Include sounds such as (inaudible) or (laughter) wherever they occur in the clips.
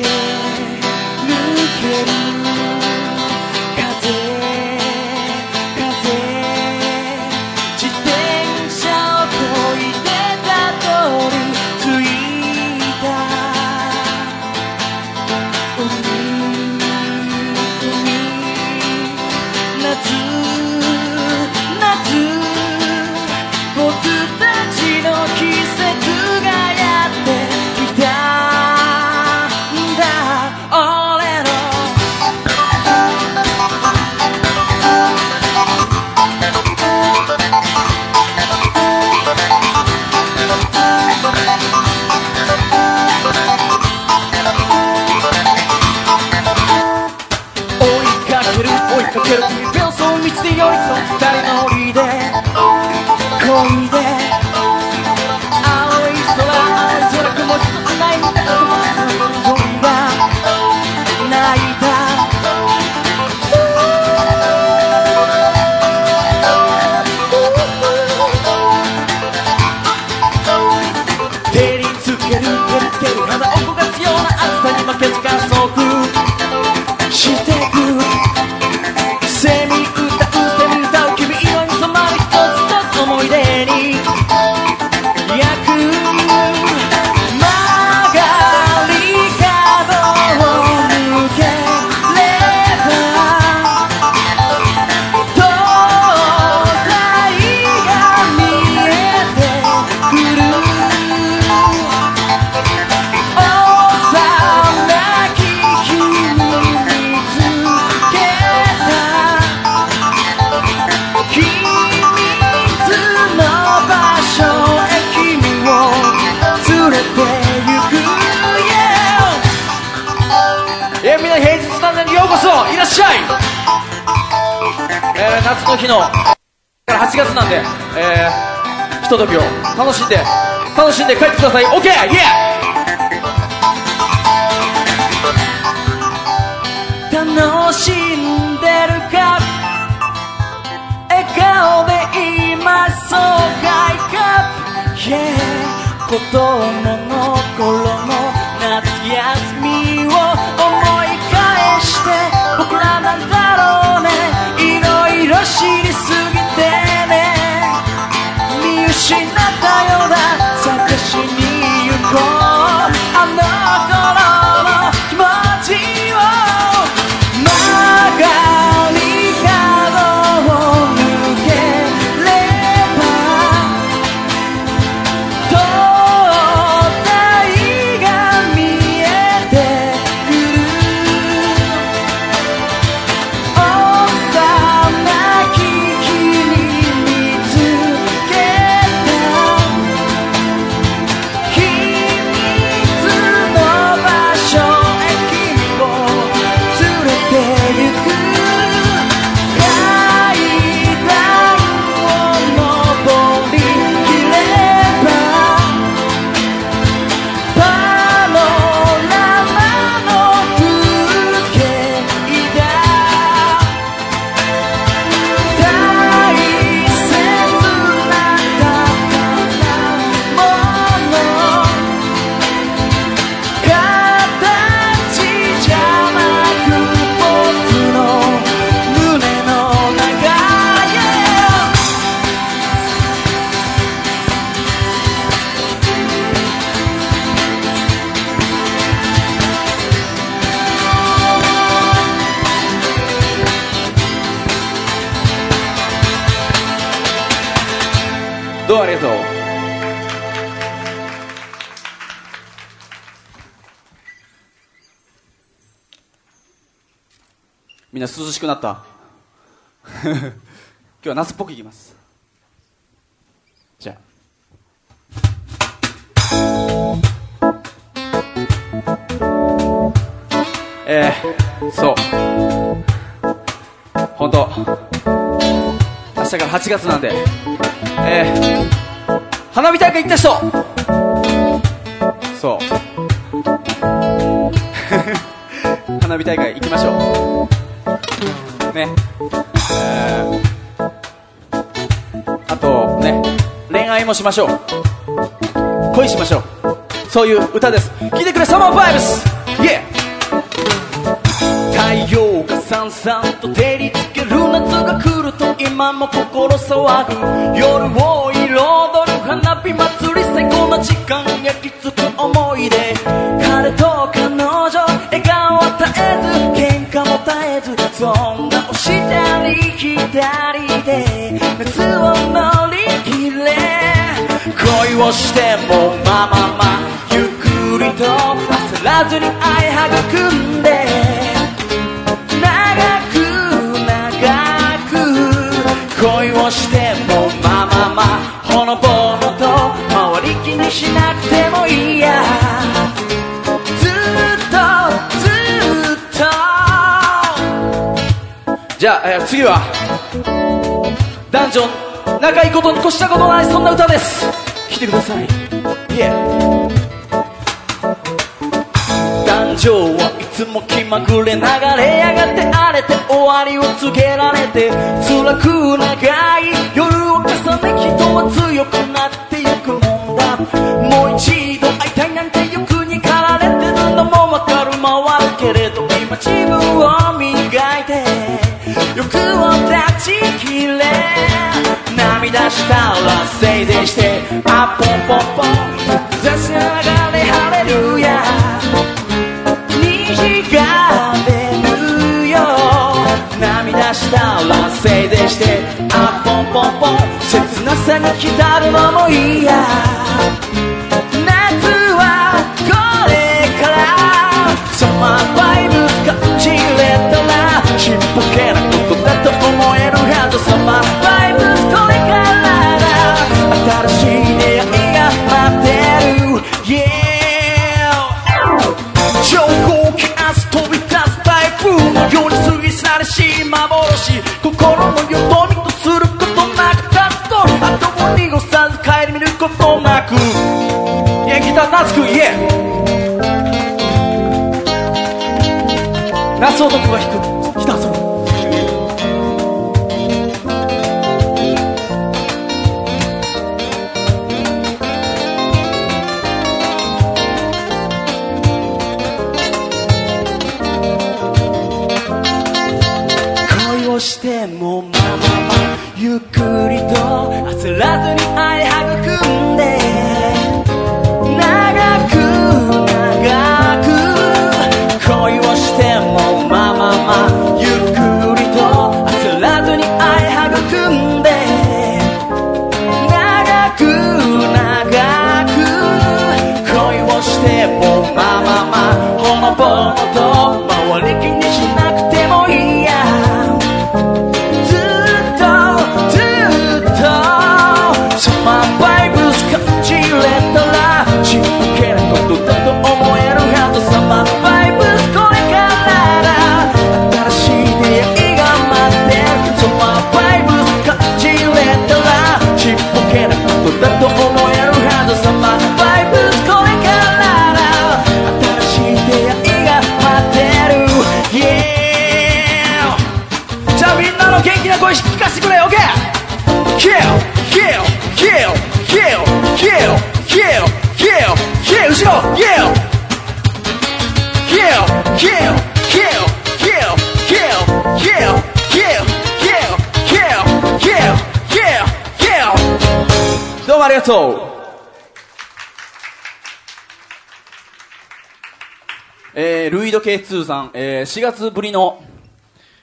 Yeah. ひとときを。楽しんで。楽しんで帰ってください。OK! イエー楽しんでるか？笑顔で今そうかいか？Yeah! こともしくなった。(laughs) 今日は夏っぽくいきます。じゃあ。えー、そう。本当。明日から8月なんで。えー、花火大会行った人。そう。(laughs) 花火大会行きましょう。ね、えー、あとね恋愛もしましょう。恋しましょう。そういう歌です。聴いてくれサマーバイブス。イエー太陽がさんさんと照りつける夏が来ると今も心騒ぐ。夜を彩る花火祭り最高な時間焼き付く思い出。彼と彼女笑顔絶えず喧嘩も絶えずそんなしたり左で夏を乗り切れ。恋をしてもまままゆっくりと焦らずに愛育んで。えー次は。男女仲いいことに越したことないそんな歌です。来てください。イエー誕生はいつも気まぐれ流れやがって荒れて終わりを告げられて辛く長い夜を重ね人は強くなってゆくもんだ。もう一度欲を断ち切れ。涙したらせいぜいしてあポンポンポン。雑な流れハレルヤ。虹が出るよ。涙したらせいぜいしてあポンポンポン。切なさに浸るのもいいやえー、ルイド K2 さん、えー、4月ぶりの、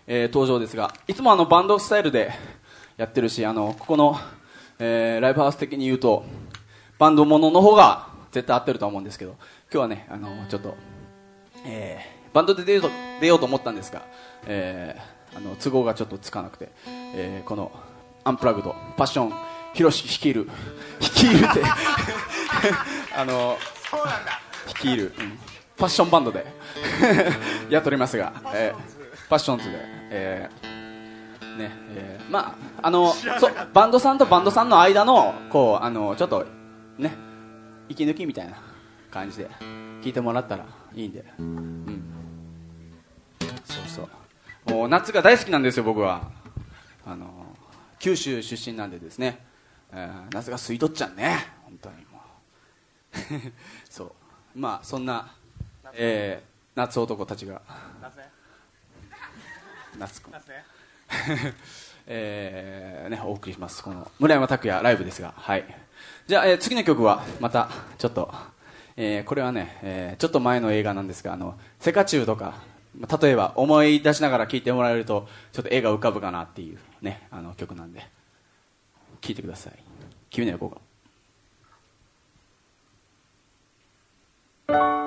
えー登場ですがいつもあのバンドスタイルでやってるしあのここの、えーライブハウス的に言うとバンドものの方が絶対合ってると思うんですけど今日はねあのちょっと、えーバンドで出ようと出ようと思ったんですが、えーあの都合がちょっとつかなくて、えーこのアンプラグドパッションヒロシ率いる。率いるって。(laughs) あの率いる、うん。ファッションバンドで。やっておりますが、えーファッションズで、えーねえーまああのそうバンドさんとバンドさんの間のこうあのちょっとね息抜きみたいな感じで聞いてもらったらいいんで、うん、そうそう。もう夏が大好きなんですよ僕は。あの九州出身なんでですね、えー夏が吸い取っちゃうね。本当にもう。(laughs) そう。まあそんな、えー夏男たちが。夏くん (laughs) えーね、お送りします。この村山拓也ライブですが。はい。じゃあ、えー次の曲はまたちょっと、えーこれはね、えーちょっと前の映画なんですがあのセカチュウとかまあ例えば思い出しながら聴いてもらえるとちょっと絵が浮かぶかなっていうねあの曲なんで聴いてください君の横が君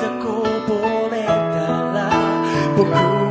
がこぼれたら僕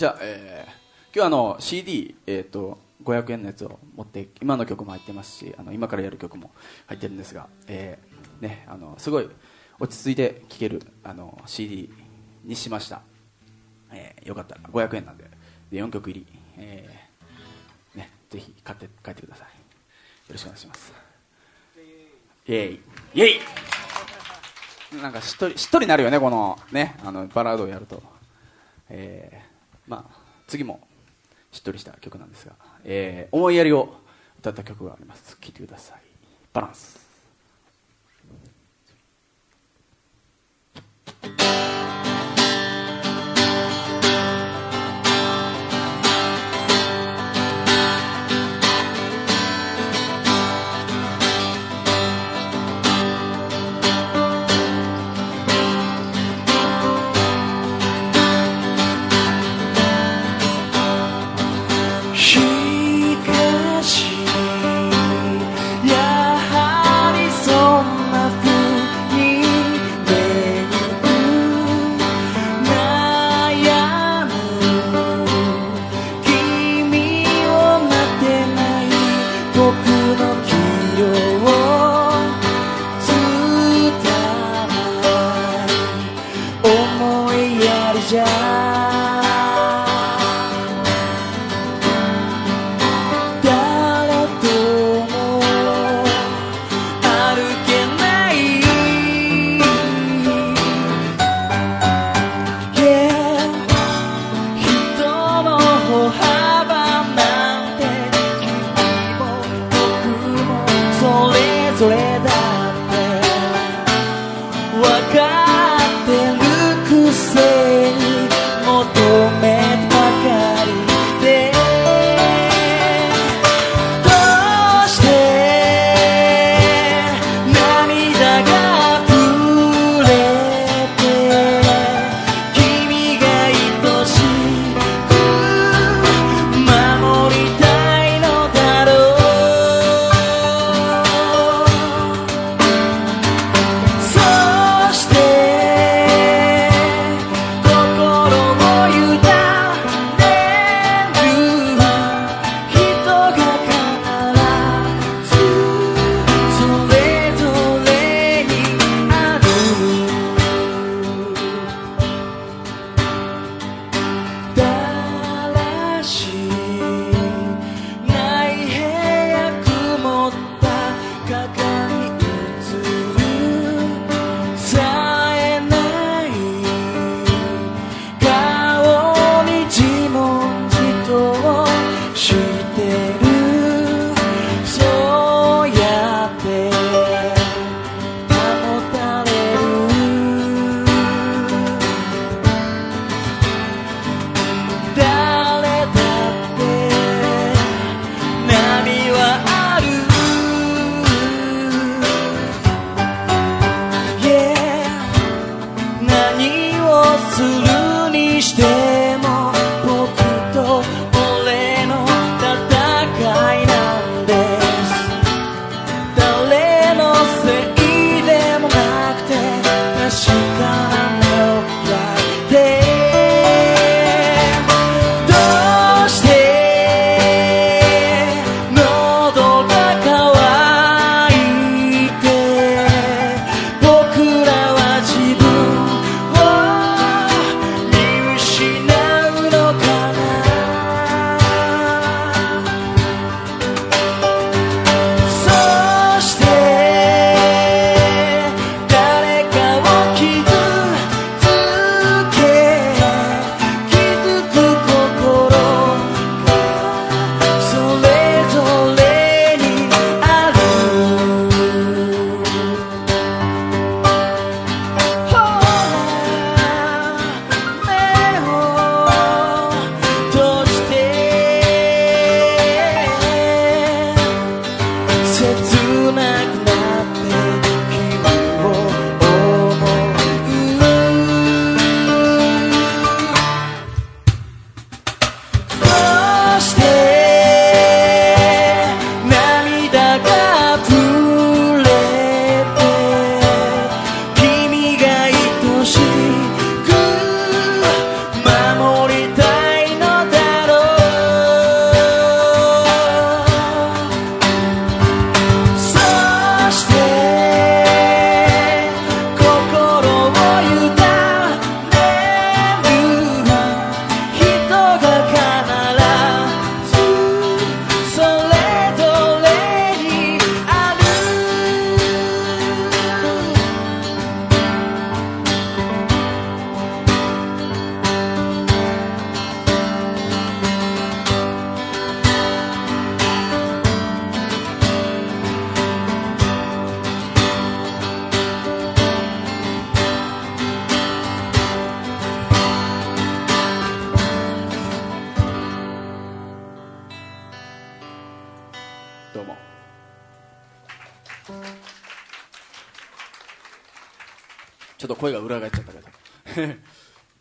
じゃあ、えー今日あの CD、えー、と500円のやつを持って今の曲も入ってますしあの今からやる曲も入ってるんですが、えーね、あのすごい落ち着いて聴けるあの CD にしました、えーよかったら500円なんでで4曲入り、えーね、ぜひ買って帰ってください。よろしくお願いします。イエイ。イエイ。なんかしっとりしっとりなるよねこのねあのバラードをやると、えーまあ次もしっとりした曲なんですが、えー思いやりを歌った曲があります。聴いてください。バランス。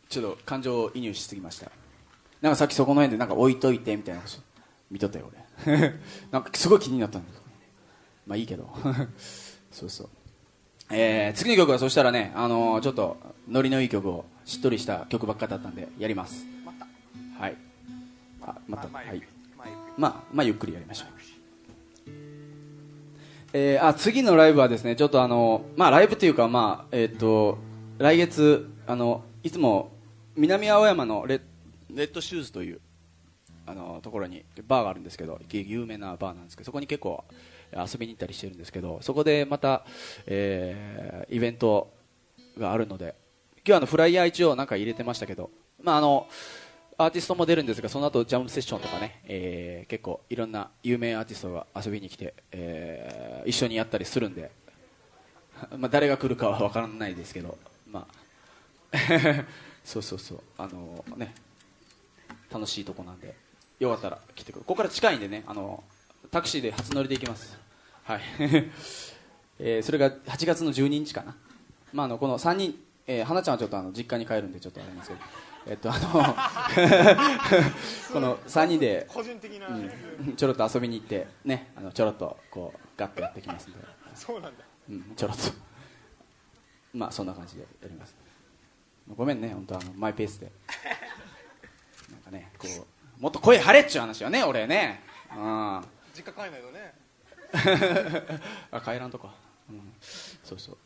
ちょっと感情移入しすぎました。なんかさっきそこの辺でなんか置いといてみたいなこと見とったよ俺。(laughs) なんかすごい気になったんだけどまあいいけど。(laughs) そうそう。えー、次の曲はそしたらね、あのー、ちょっとノリのいい曲をしっとりした曲ばっかだったんでやります。はい。あまた。はい。まあまあゆっくりやりましょう。えー、あ次のライブはですねちょっとあのまあライブというかまあえっ、と来月あのいつも南青山のレレッドシューズというあのところにバーがあるんですけど有名なバーなんですけどそこに結構遊びに行ったりしてるんですけどそこでまた、えー、イベントがあるので今日はあのフライヤー一応なんか入れてましたけどまああのアーティストも出るんですがその後ジャムセッションとかね、えー、結構いろんな有名アーティストが遊びに来て、えー、一緒にやったりするんで、(laughs) まあ、誰が来るかは分からないですけど、まあ、そうそうそう。あのー、ね。楽しいとこなんで。よかったら来てくるここから近いんでね。あのタクシーで初乗りで行きます。はい、(laughs) えー、それが8月の12日かな、まあ、あのこの3人、えー、花ちゃんはちょっとあの実家に帰るんでちょっとあれなんですけど。えっとあの (laughs) この3人で個人的な、うん、ちょろっと遊びに行ってね。あのちょろっとこうガッとやってきますんで。そうなんだ、うん、ちょろっと。まあそんな感じでやりますごめんね本当あのマイペースで。(laughs) なんかねこうもっと声張れっちゅう話はね俺ね。うん。実家帰んないのね。(laughs) あ帰らんとか、うん、そうそう。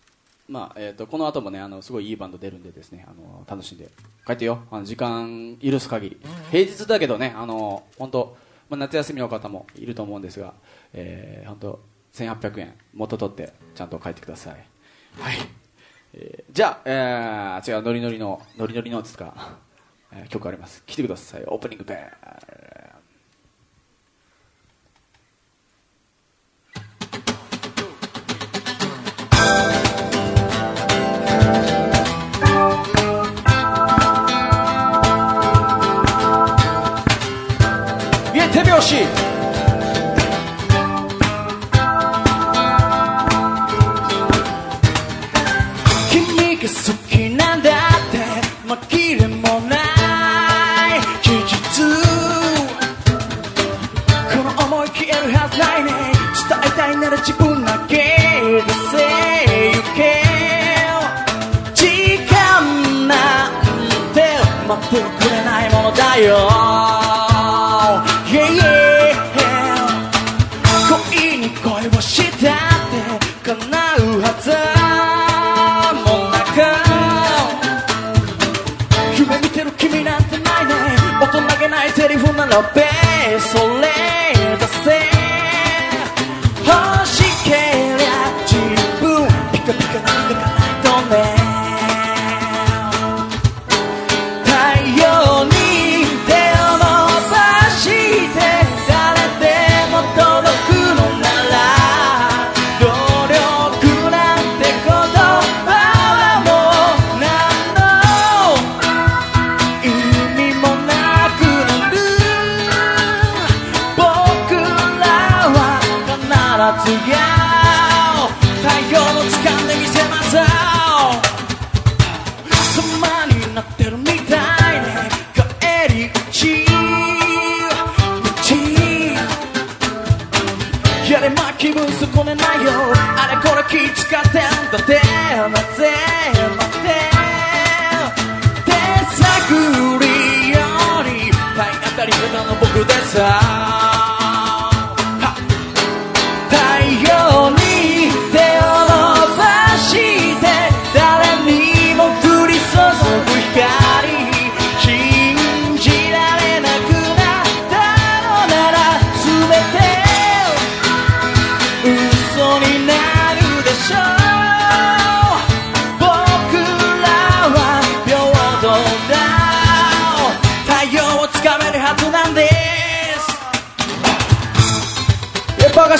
まあえーと、この後もねあのすごいいいバンド出るんでですねあの楽しんで。帰ってよ。あの時間許す限り。平日だけどねあの本当、まあ、夏休みの方もいると思うんですが、えー、本当1800円元取ってちゃんと帰ってください。はい、えー、じゃあ、えー、次はノリノリのノリノリのつか、えー、曲あります。来てください。オープニングペン。Yoshi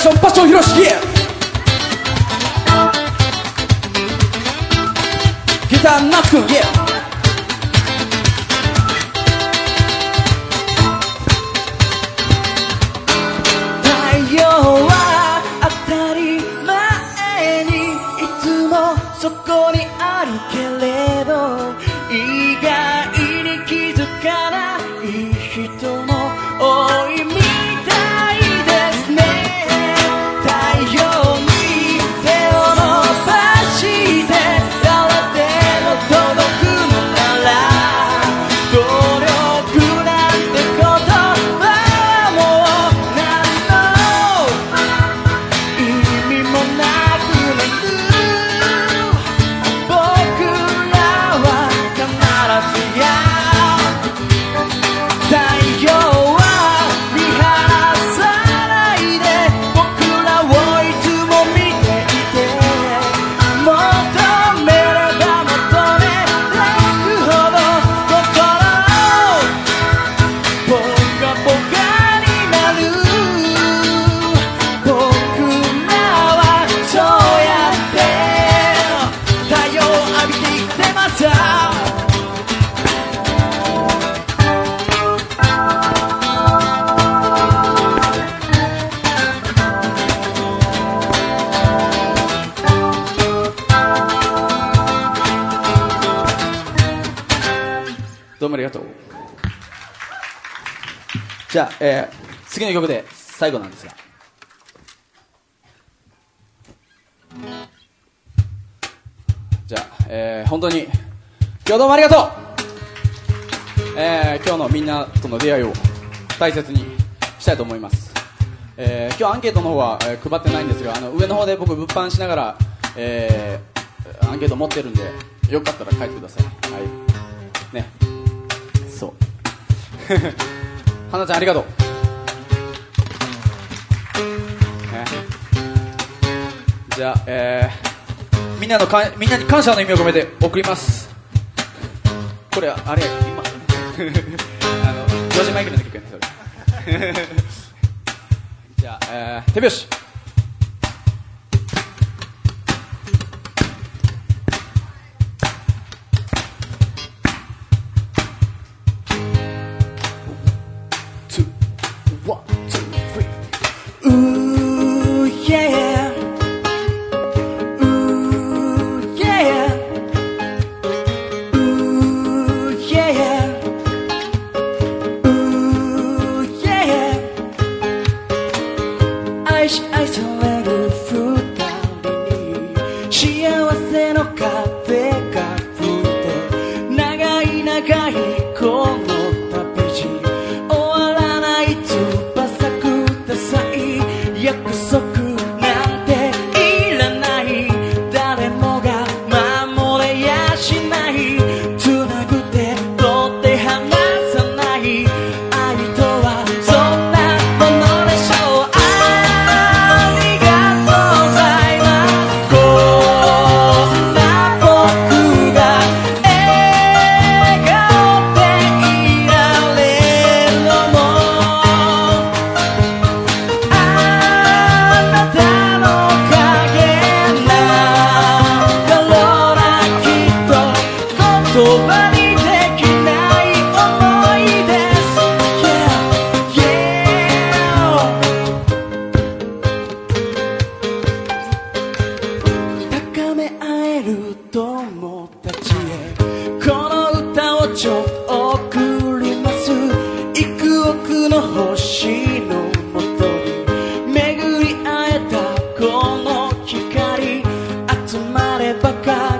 太陽はじゃあ、えー次の曲で最後なんですが。じゃあ、えー本当に今日どうもありがとう、えー今日のみんなとの出会いを大切にしたいと思います、えー今日アンケートの方は、えー配ってないんですがあの上の方で僕物販しながら、えーアンケート持ってるんでよかったら書いてください。はい。ね。そう。花ちゃんありがとう、ね、じゃあ、えー。みんなのかみんなに感謝の意味を込めて送ります。これあれ今。(laughs) あのジョージ・マイケルの曲やねそれじゃあ、えー。手拍子。пока.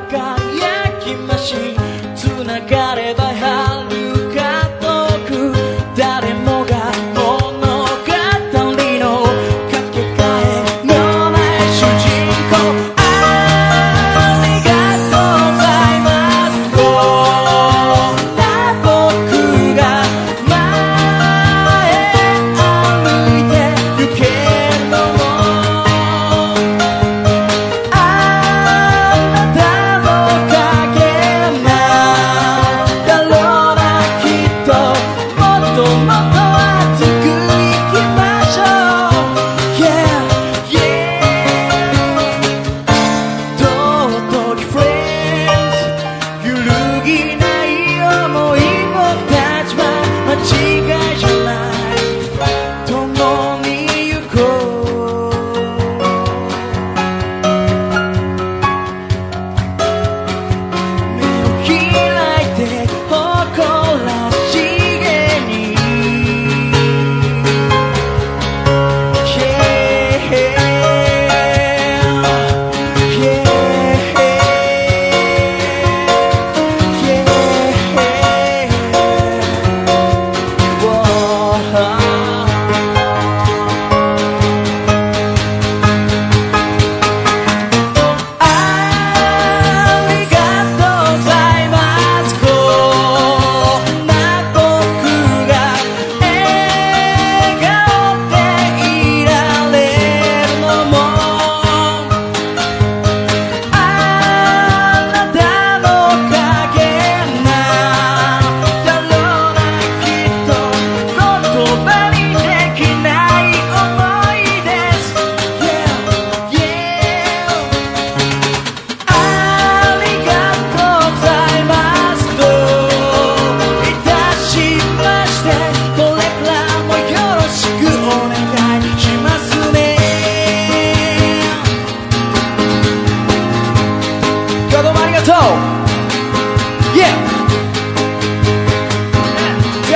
じゃ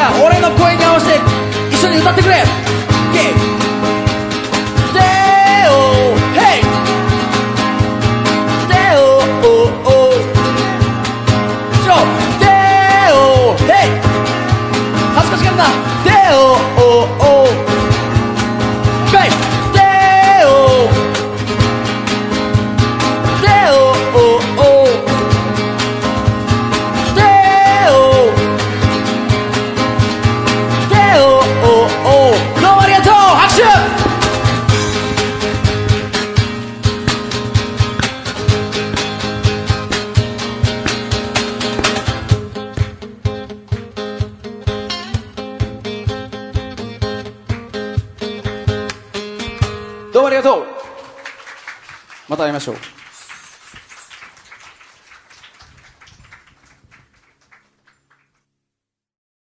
あ俺の声に合わせて一緒に歌ってくれ。